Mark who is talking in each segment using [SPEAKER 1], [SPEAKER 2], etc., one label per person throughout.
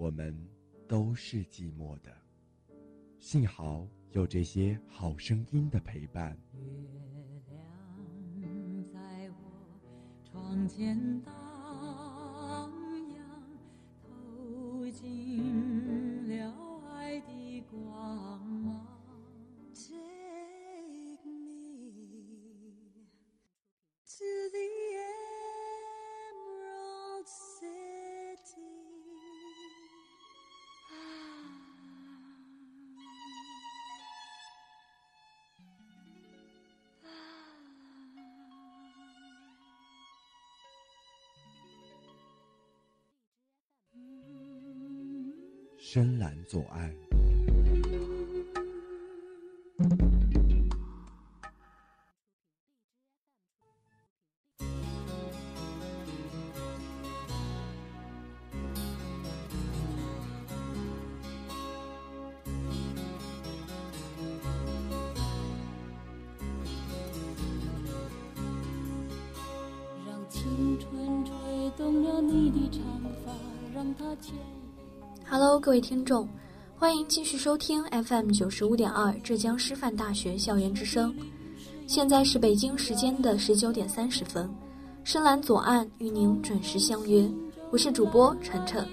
[SPEAKER 1] 我们都是寂寞的。幸好有这些好声音的陪伴。
[SPEAKER 2] 在我窗前荡漾，
[SPEAKER 1] 左岸。
[SPEAKER 2] 让青春吹动了你的长发，让它牵引。
[SPEAKER 3] Hello，各位听众，欢迎继续收听 FM 九十五点二浙江师范大学校园之声。现在是北京时间的十九点三十分，深蓝左岸与您准时相约，我是主播晨晨。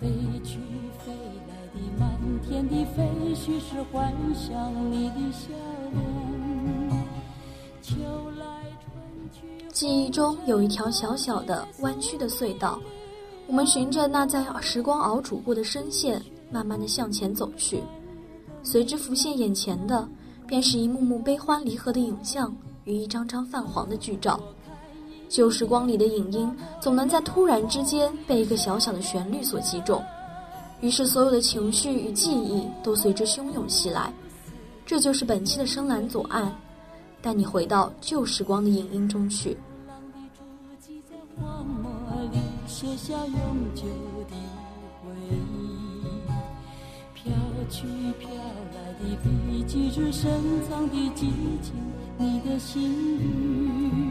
[SPEAKER 2] 飞去飞来的满天的飞絮是幻想你的笑脸。秋来春去。
[SPEAKER 3] 记忆中有一条小小的弯曲的隧道，我们循着那在时光熬煮过的深线，慢慢的向前走去。随之浮现眼前的，便是一幕幕悲欢离合的影像与一张张泛黄的剧照。旧时光里的影音，总能在突然之间被一个小小的旋律所击中，于是所有的情绪与记忆都随之汹涌袭来。这就是本期的深蓝左岸，带你回到旧时光的影音中去。
[SPEAKER 2] 写下永久的回忆，飘去飘来的笔迹是深藏的激情，你的心语。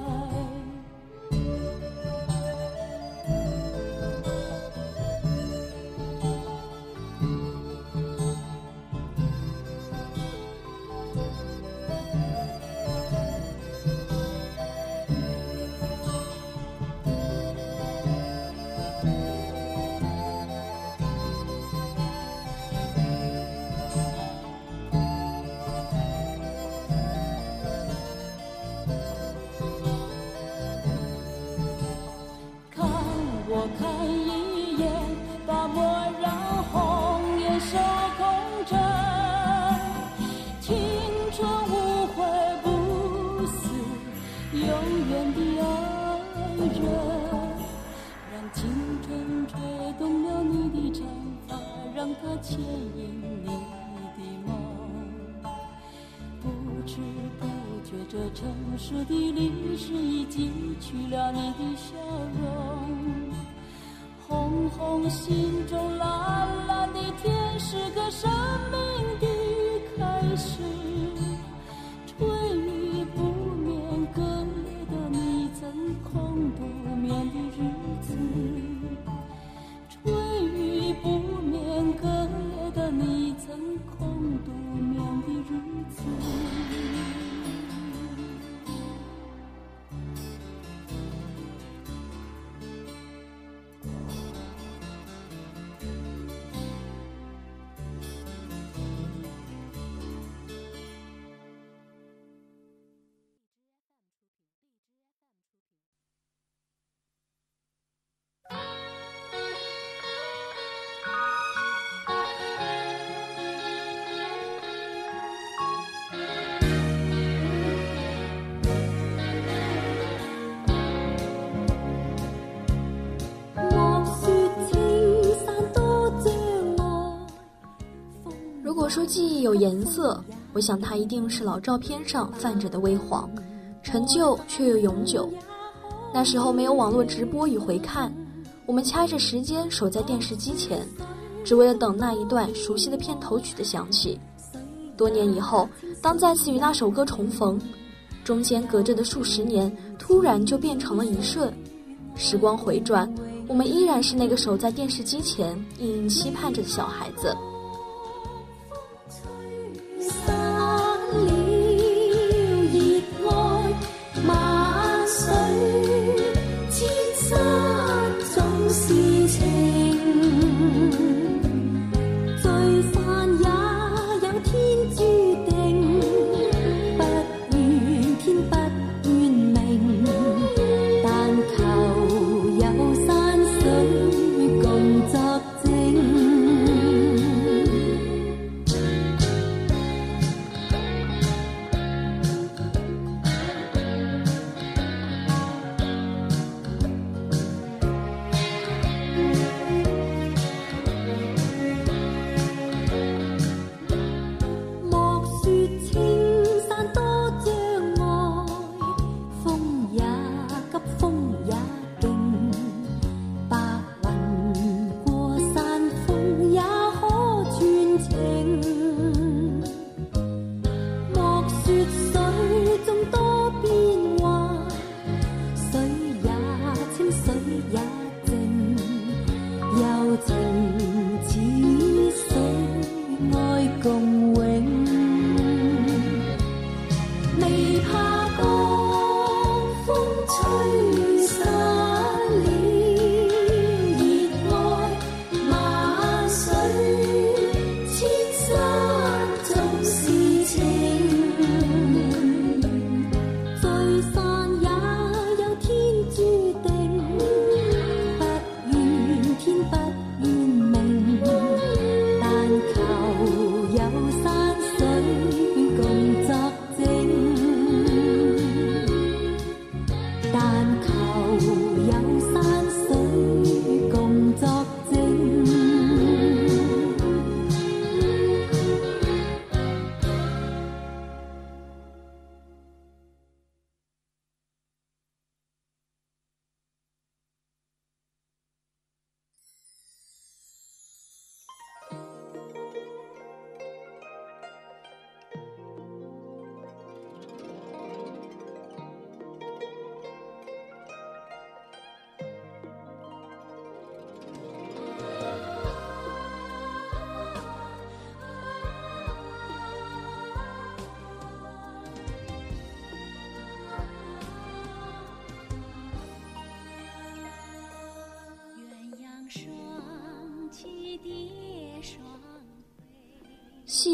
[SPEAKER 2] 说记忆有颜色，我想它一定是老照片上泛着的微黄，陈旧却又永久。那时候没有网络直播与回看，我们掐着时间守在电视机前，只为了等那一段熟悉的片头曲的响起。多年以后，当再次与那首歌重逢，中间隔着的数十年突然就变成了一瞬。时光回转，我们依然是那个守在电视机前，隐隐期盼着的小孩子。《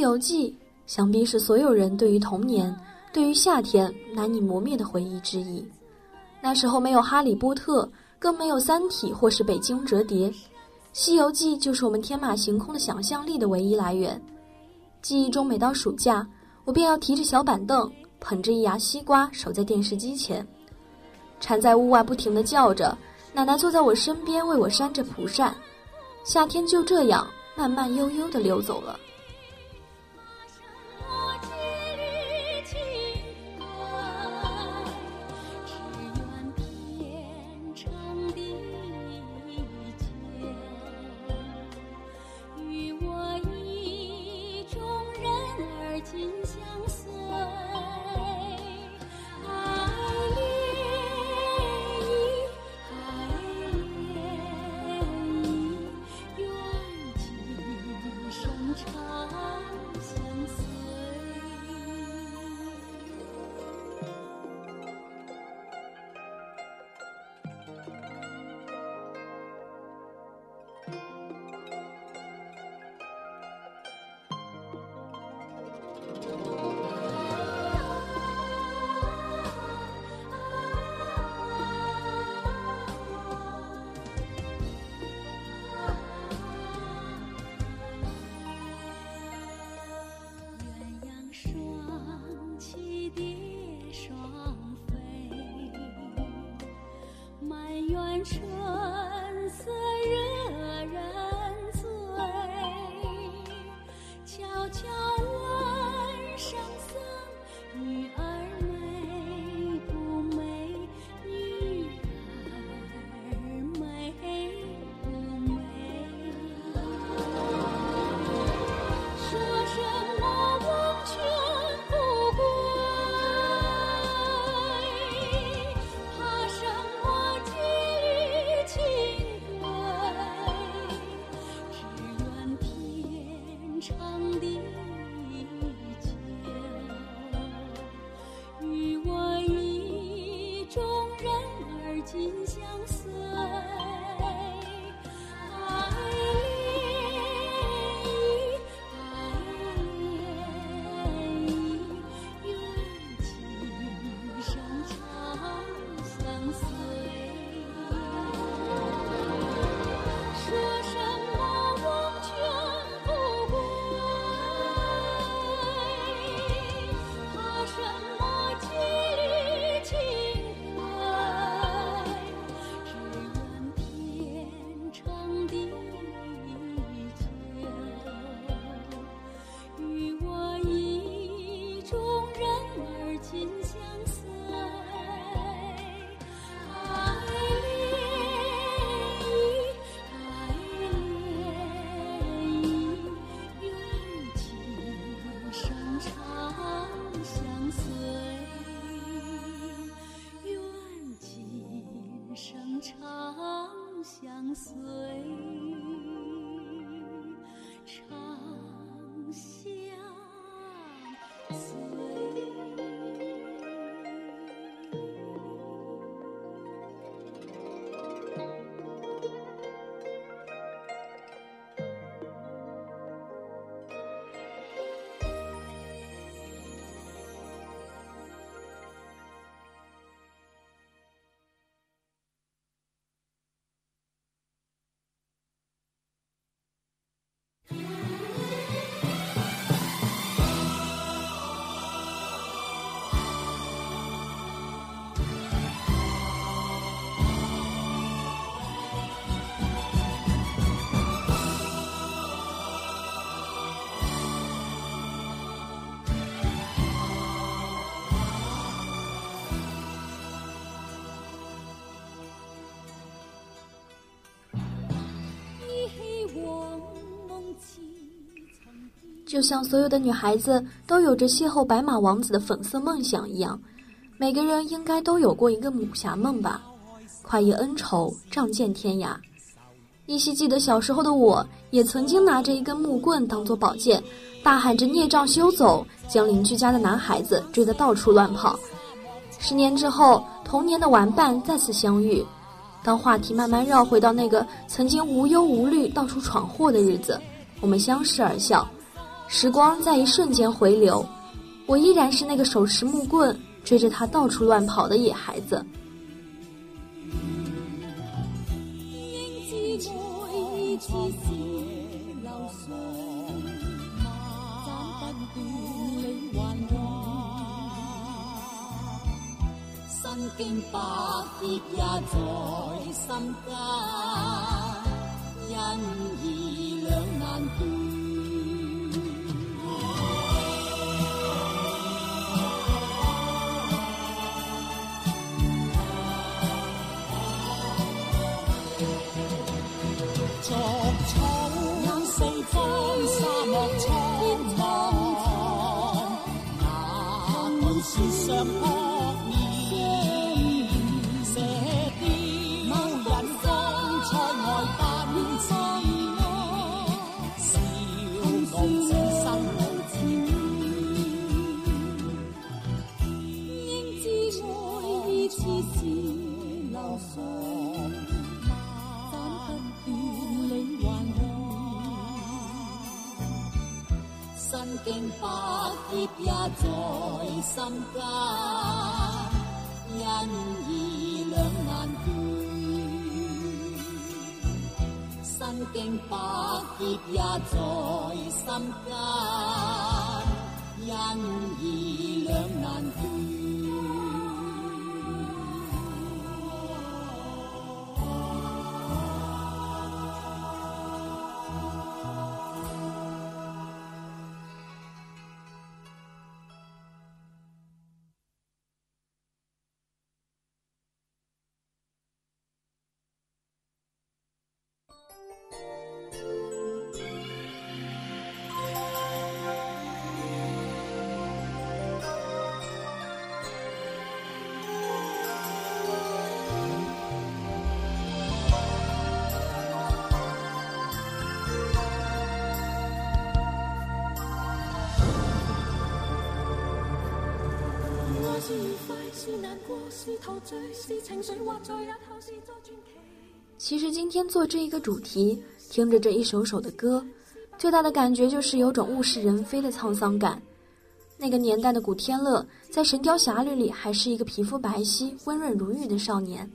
[SPEAKER 2] 游记》想必是所有人对于童年、对于夏天难以磨灭的回忆之一。那时候没有《哈利波特》，更没有《三体》或是《北京折叠》，《西游记》就是我们天马行空的想象力的唯一来源。记忆中，每到暑假，我便要提着小板凳，捧着一牙西瓜，守在电视机前。蝉在屋外不停地叫着，奶奶坐在我身边为我扇着蒲扇。夏天就这样慢慢悠悠地溜走了。
[SPEAKER 3] 就像所有的女孩子都有着邂逅白马王子的粉色梦想一样，每个人应该都有过一个武侠梦吧？快意恩仇，仗剑天涯。依稀记得小时候的我，也曾经拿着一根木棍当做宝剑，大喊着“孽障休走”，将邻居家的男孩子追得到处乱跑。十年之后，童年的玩伴再次相遇，当话题慢慢绕回到那个曾经无忧无虑、到处闯祸的日子，我们相视而笑。时光在一瞬间回流，我依然是那个手持木棍追着他到处乱跑的野孩子。
[SPEAKER 4] 也在心间，因义两难。身经百劫也在心间，因义两难断。
[SPEAKER 2] 其实今天做这一个主题，听着这一首首的歌，最大的感觉就是有种物是人非的沧桑感。那个年代的古天乐，在《神雕侠侣》里还是一个皮肤白皙、温润如玉的少年，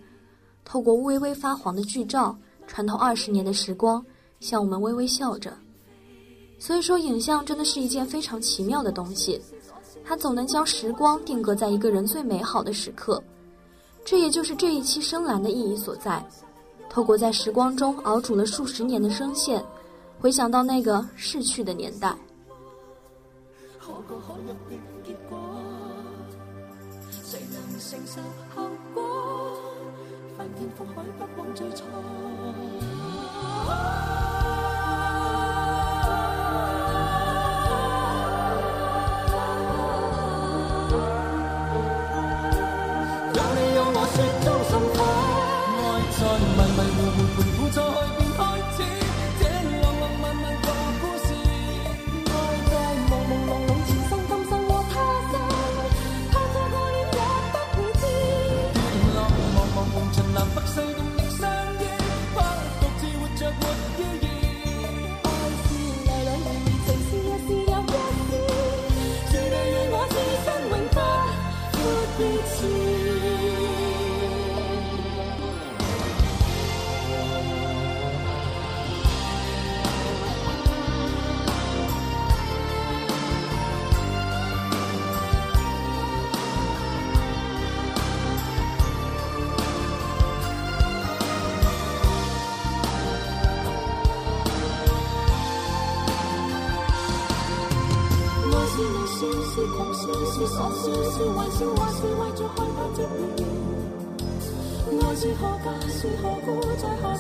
[SPEAKER 2] 透过微微发黄的剧照，穿透二十年的时光，向我们微微笑着。所以说，影像真的是一件非常奇妙的东西，它总能将时光定格在一个人最美好的时刻。这也就是这一期深蓝的意义所在。透过在时光中熬煮了数十年的声线，回想到那个逝去的年代。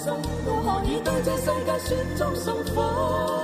[SPEAKER 2] 我何以对这世界雪中送火。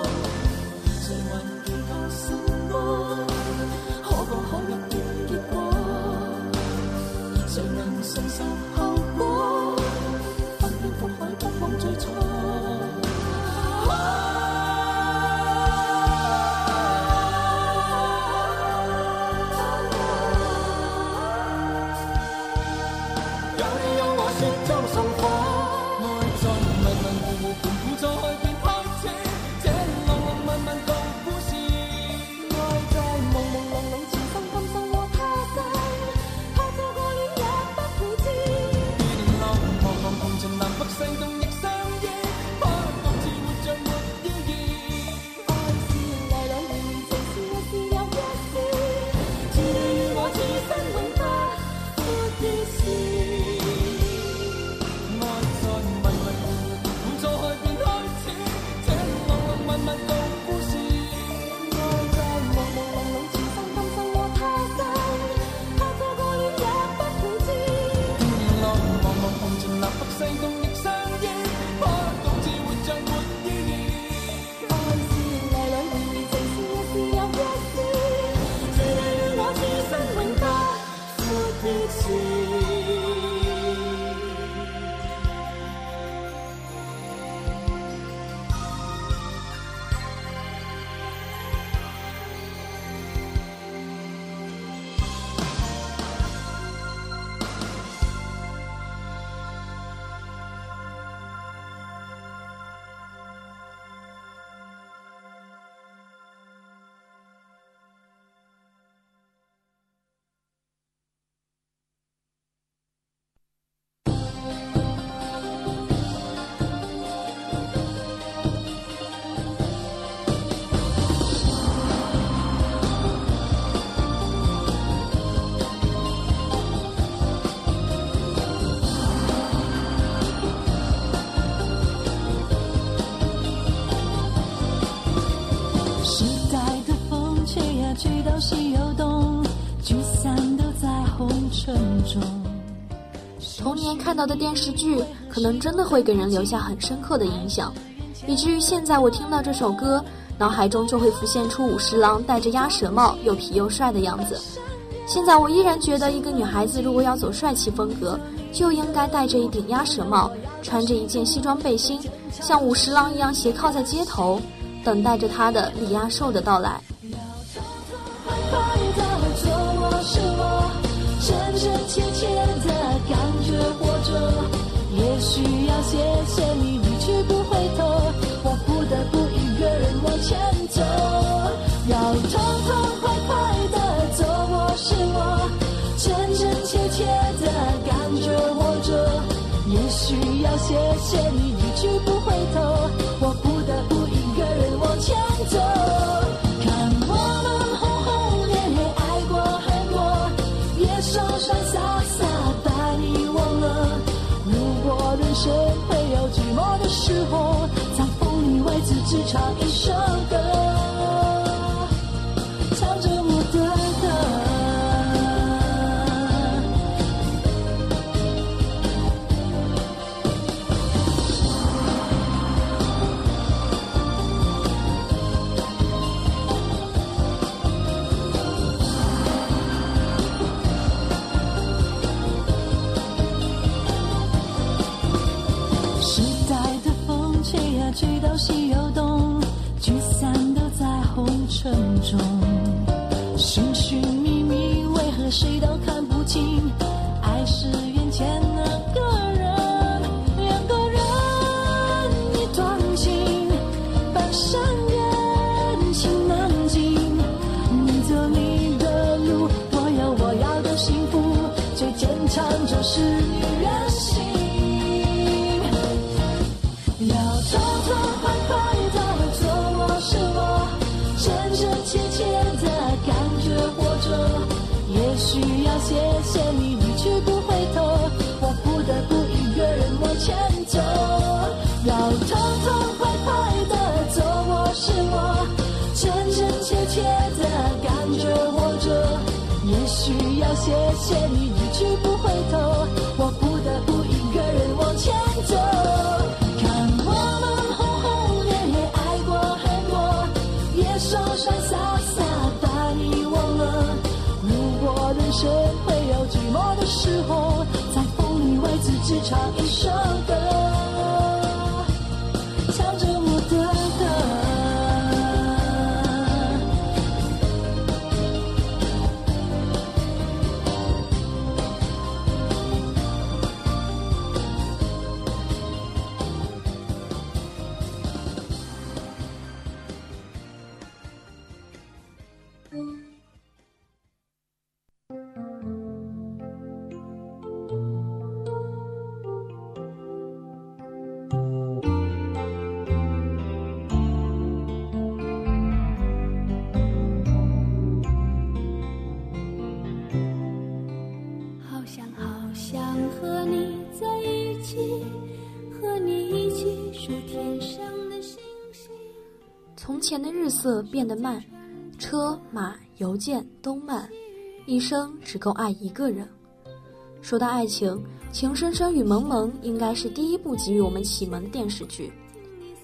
[SPEAKER 2] 童年看到的电视剧，可能真的会给人留下很深刻的影响，以至于现在我听到这首歌，脑海中就会浮现出武十郎戴着鸭舌帽又痞又帅的样子。现在我依然觉得，一个女孩子如果要走帅气风格，就应该戴着一顶鸭舌帽，穿着一件西装背心，像武十郎一样斜靠在街头，等待着他的李亚寿的到来。真真切切的感觉活着。也许要谢谢你一去不回头，我不得不一个人往前走。要痛痛快快的走，我是我，真真切切的感觉活着。也许要谢谢你只唱一首歌，谁的谢你一去不回头，我不得不一个人往前走。看我们轰轰烈烈爱过很多，也潇潇洒洒把你忘了。如果人生会有寂寞的时候，在风里为自己唱一首歌，好想和你在一起，和你一起数天上的星星。
[SPEAKER 3] 从前的日色变得慢，车马邮件都慢，一生只够爱一个人。说到爱情，《情深深雨蒙蒙》应该是第一部给予我们启蒙的电视剧。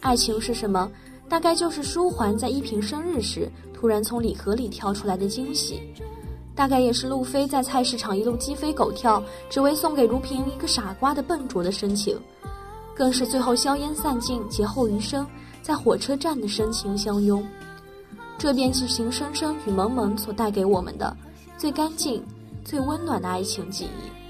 [SPEAKER 3] 爱情是什么？大概就是舒缓在依萍生日时突然从礼盒里挑出来的惊喜，大概也是路飞在菜市场一路鸡飞狗跳，只为送给如萍一个傻瓜的笨拙的深情，更是最后硝烟散尽，劫后余生在火车站的深情相拥。这便是《情深深雨蒙蒙》所带给我们的最干净、最温暖的爱情记
[SPEAKER 2] 忆。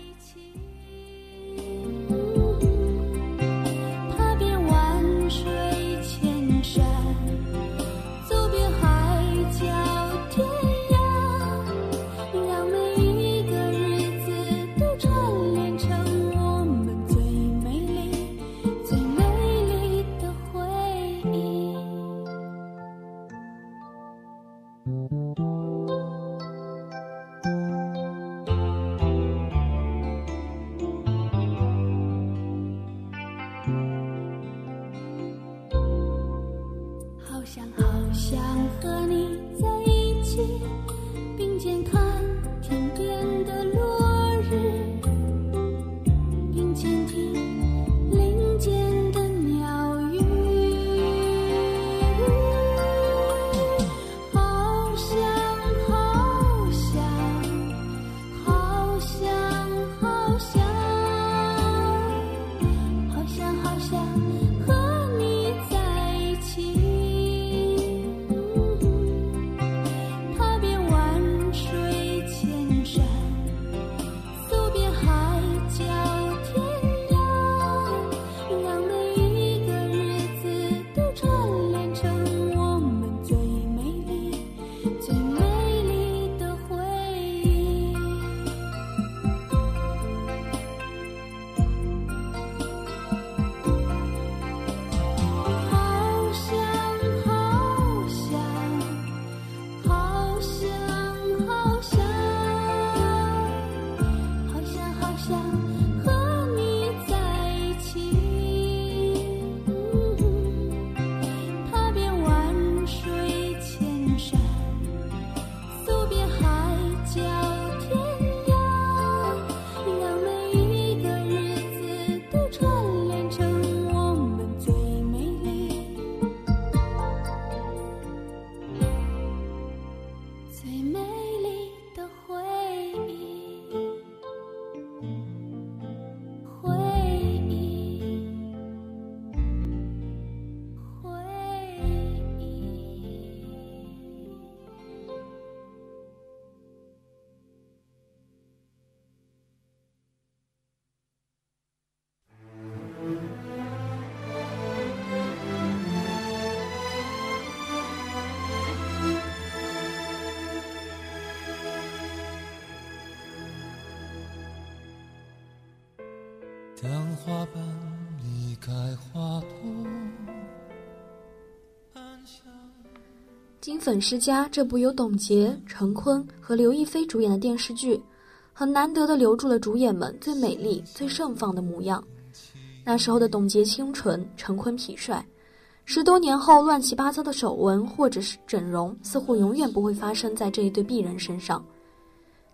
[SPEAKER 3] 花瓣离开花朵，《
[SPEAKER 5] 金粉世家》这部由董洁、陈坤和刘亦菲主演的电视剧，很难得的留住了主演们最美丽、最盛放的模样。那时候的董洁清纯，陈坤痞帅。十多年后，乱七八糟的手纹或者是整容，似乎永远不会发生在这一对璧人身上。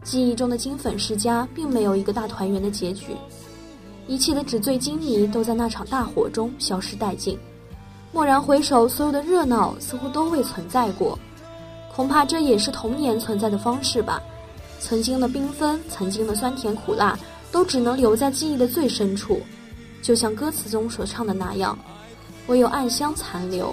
[SPEAKER 5] 记忆中的金粉世家，并没有一个大团圆的结局，一切的纸醉金迷都在那场大火中消失殆尽。蓦然回首所有的热闹似乎都未存在过。恐怕这也是童年存在的方式吧。曾经的缤纷曾经的酸甜苦辣都只能留在记忆的最深处就像歌词中所唱的那样唯有暗香残留。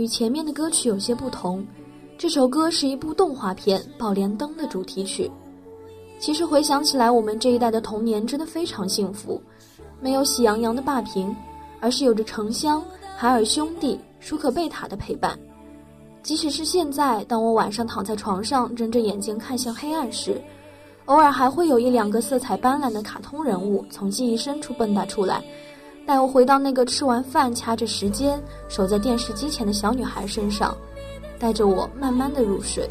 [SPEAKER 2] 与前面的歌曲有些不同，这首歌是一部动画片《宝莲灯》的主题曲。其实回想起来，我们这一代的童年真的非常幸福，没有喜羊羊的霸屏，而是有着城乡、海尔兄弟、舒克贝塔的陪伴。即使是现在，当我晚上躺在床上，睁着眼睛看向黑暗时，偶尔还会有一两个色彩斑斓的卡通人物从记忆深处蹦跶出来，带我回到那个吃完饭掐着时间守在电视机前的小女孩身上，带着我慢慢的入睡。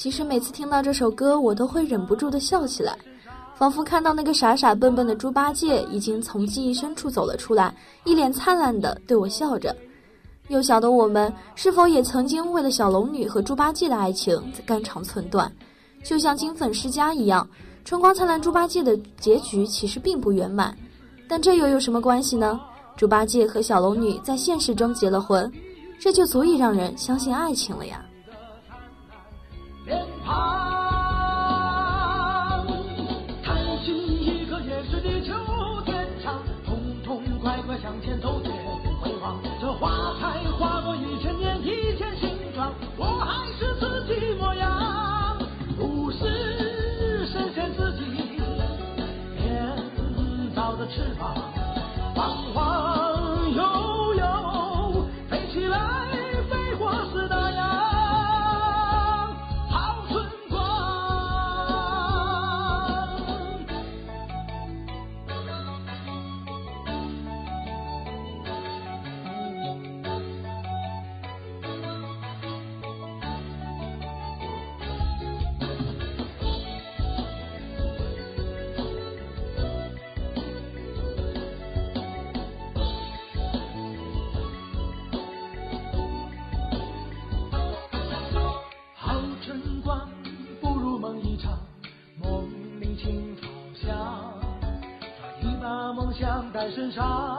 [SPEAKER 2] 其实每次听到这首歌，我都会忍不住的笑起来，
[SPEAKER 3] 仿佛看到那个傻傻笨笨的猪八戒已经从记忆深处走了出来，一脸灿烂的对我笑着。幼小的我们，是否也曾经为了小龙女和猪八戒的爱情在肝肠寸断？就像金粉世家一样，春光灿烂猪八戒的结局其实并不圆满，但这又有什么关系呢？猪八戒和小龙女在现实中结了婚，这就足以让人相信爱情了呀。
[SPEAKER 6] 向上，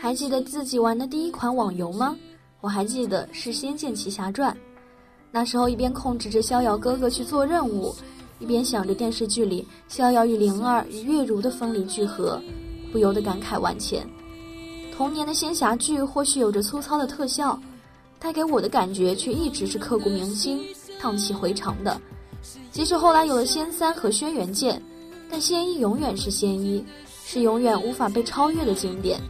[SPEAKER 6] 还
[SPEAKER 3] 记得自己玩的第一款网游吗？我还记得是《仙剑奇侠传》。那时候一边控制着逍遥哥哥去做任务，一边想着电视剧里逍遥与灵儿与月如的分离聚合，不由得感慨万千。童年的仙侠剧或许有着粗糙的特效，带给我的感觉却一直是刻骨铭心、荡气回肠的。即使后来有了仙三和轩辕剑，但仙一永远是仙一，是永远无法被超越的经典。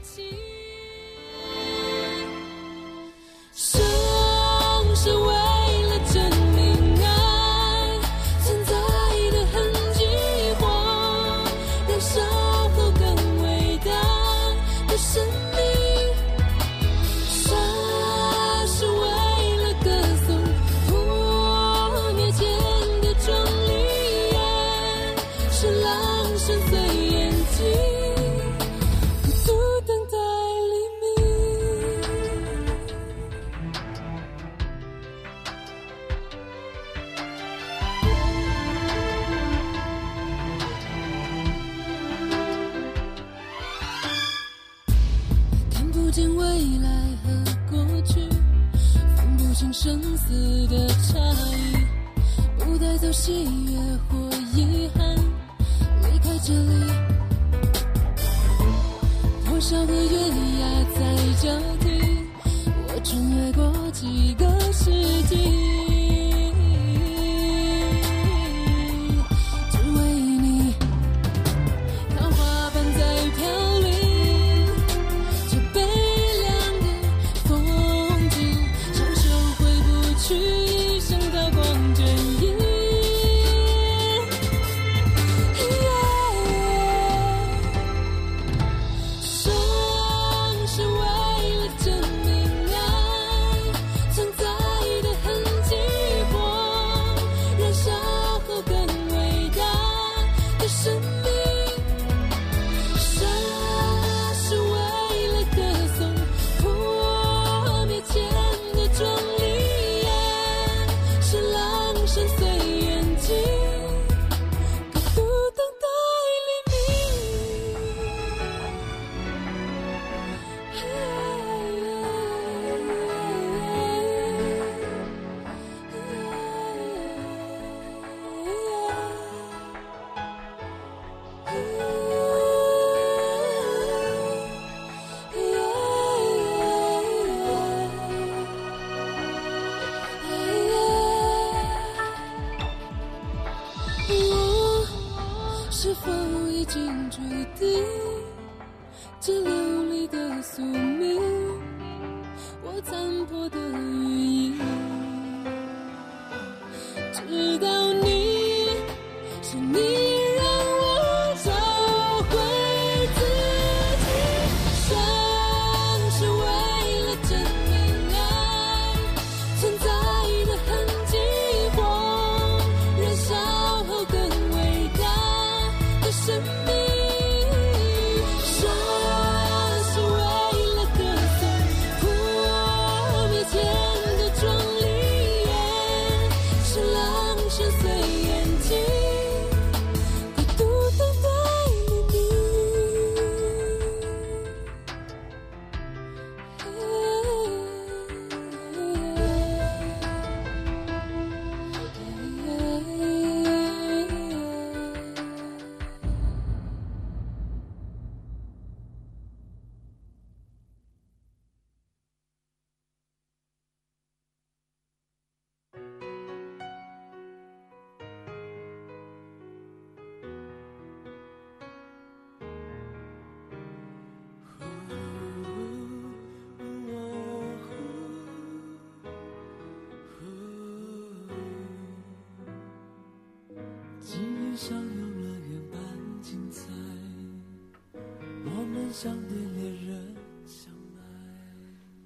[SPEAKER 2] 我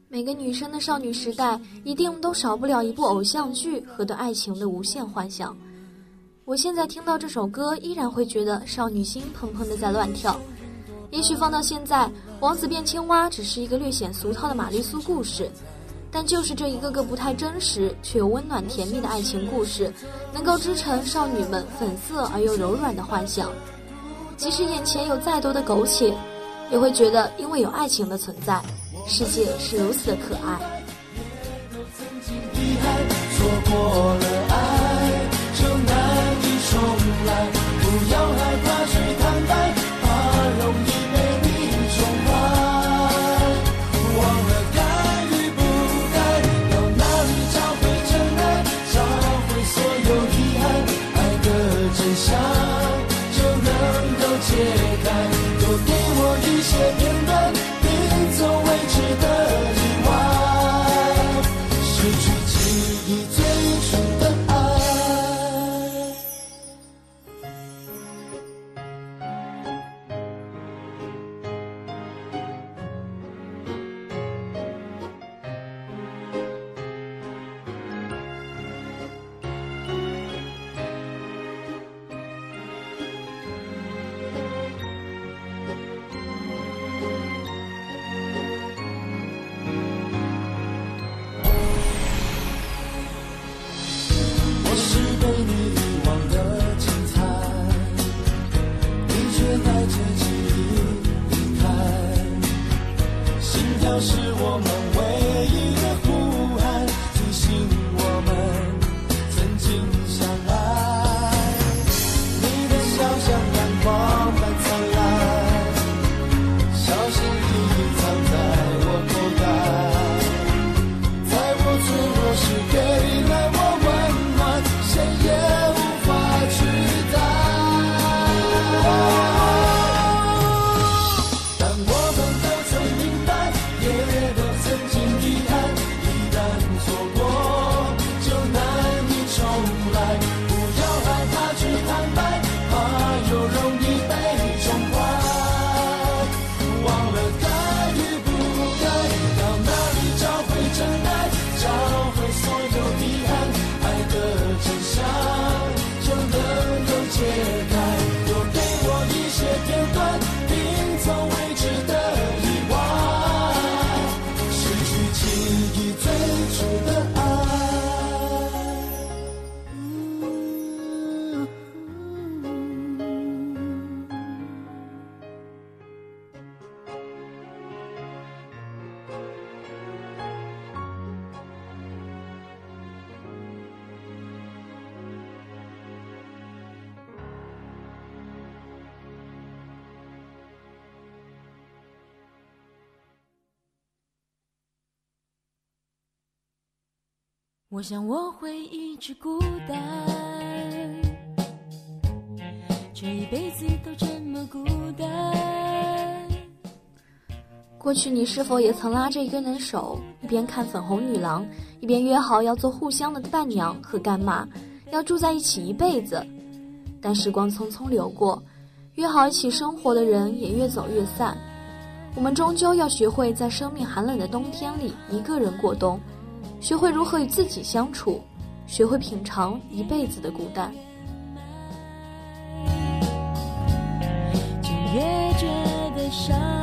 [SPEAKER 3] 每个女生的少女时代，一定都少不了一部偶像剧和对爱情的无限幻想。我现在听到这首歌，依然会觉得少女心砰砰的在乱跳。也许放到现在，王子变青蛙只是一个略显俗套的玛丽苏故事，但就是这一个个不太真实却又温暖甜蜜的爱情故事，能够织成少女们粉色而又柔软的幻想。即使眼前有再多的苟且，也会觉得因为有爱情的存在，世界是如此的可爱。
[SPEAKER 5] 遗憾，错过了爱，就难以重来。不要害我
[SPEAKER 2] 想我会一直孤单，这一辈子都这么孤单。
[SPEAKER 3] 过去你是否也曾拉着一个人手，一边看《粉红女郎》，一边约好要做互相的伴娘和干妈，要住在一起一辈子？但时光匆匆流过，约好一起生活的人也越走越散。我们终究要学会在生命寒冷的冬天里一个人过冬，学会如何与自己相处，学会品尝一辈子的孤单。
[SPEAKER 2] 越觉得伤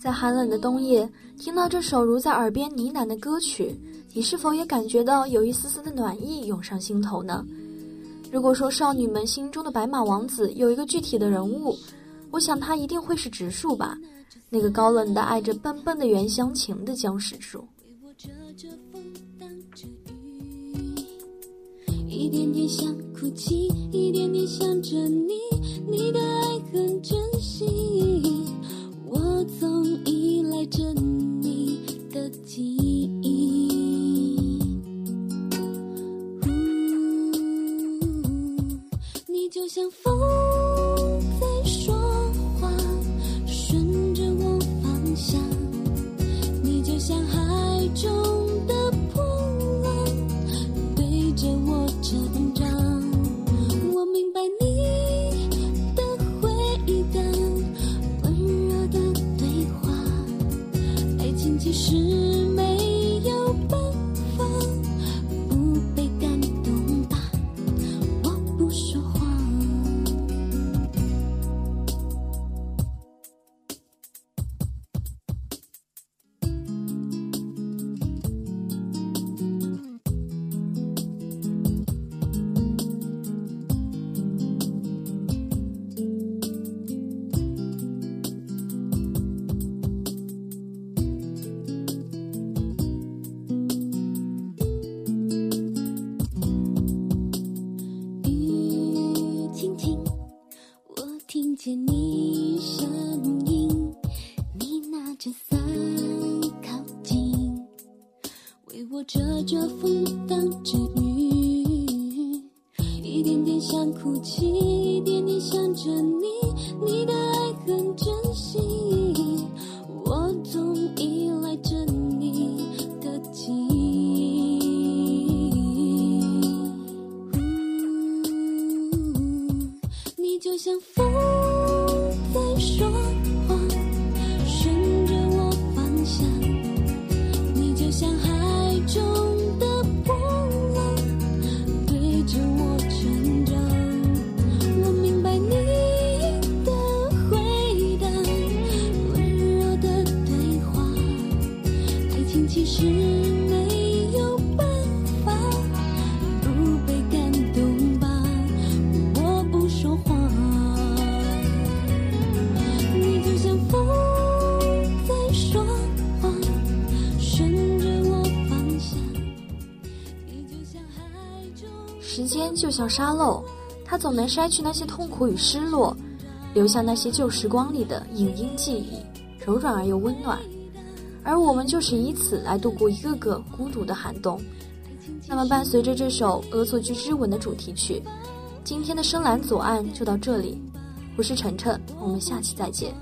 [SPEAKER 2] 在
[SPEAKER 3] 寒冷的冬夜，听到这首如在耳边呢喃的歌曲，你是否也感觉到有一丝丝的暖意涌上心头呢？如果说少女们心中的白马王子有一个具体的人物，我想他一定会是植树吧，那个高冷的爱着笨笨的原乡情的僵石树。
[SPEAKER 2] 一点点想哭泣，一点点想着你，你的爱很珍惜，就像风
[SPEAKER 3] 像沙漏，它总能筛去那些痛苦与失落，留下那些旧时光里的影音记忆，柔软而又温暖。而我们就是以此来度过一个个孤独的寒冬。那么，伴随着这首《恶作剧之吻》的主题曲，今天的深蓝左岸就到这里。我是晨晨，我们下期再见。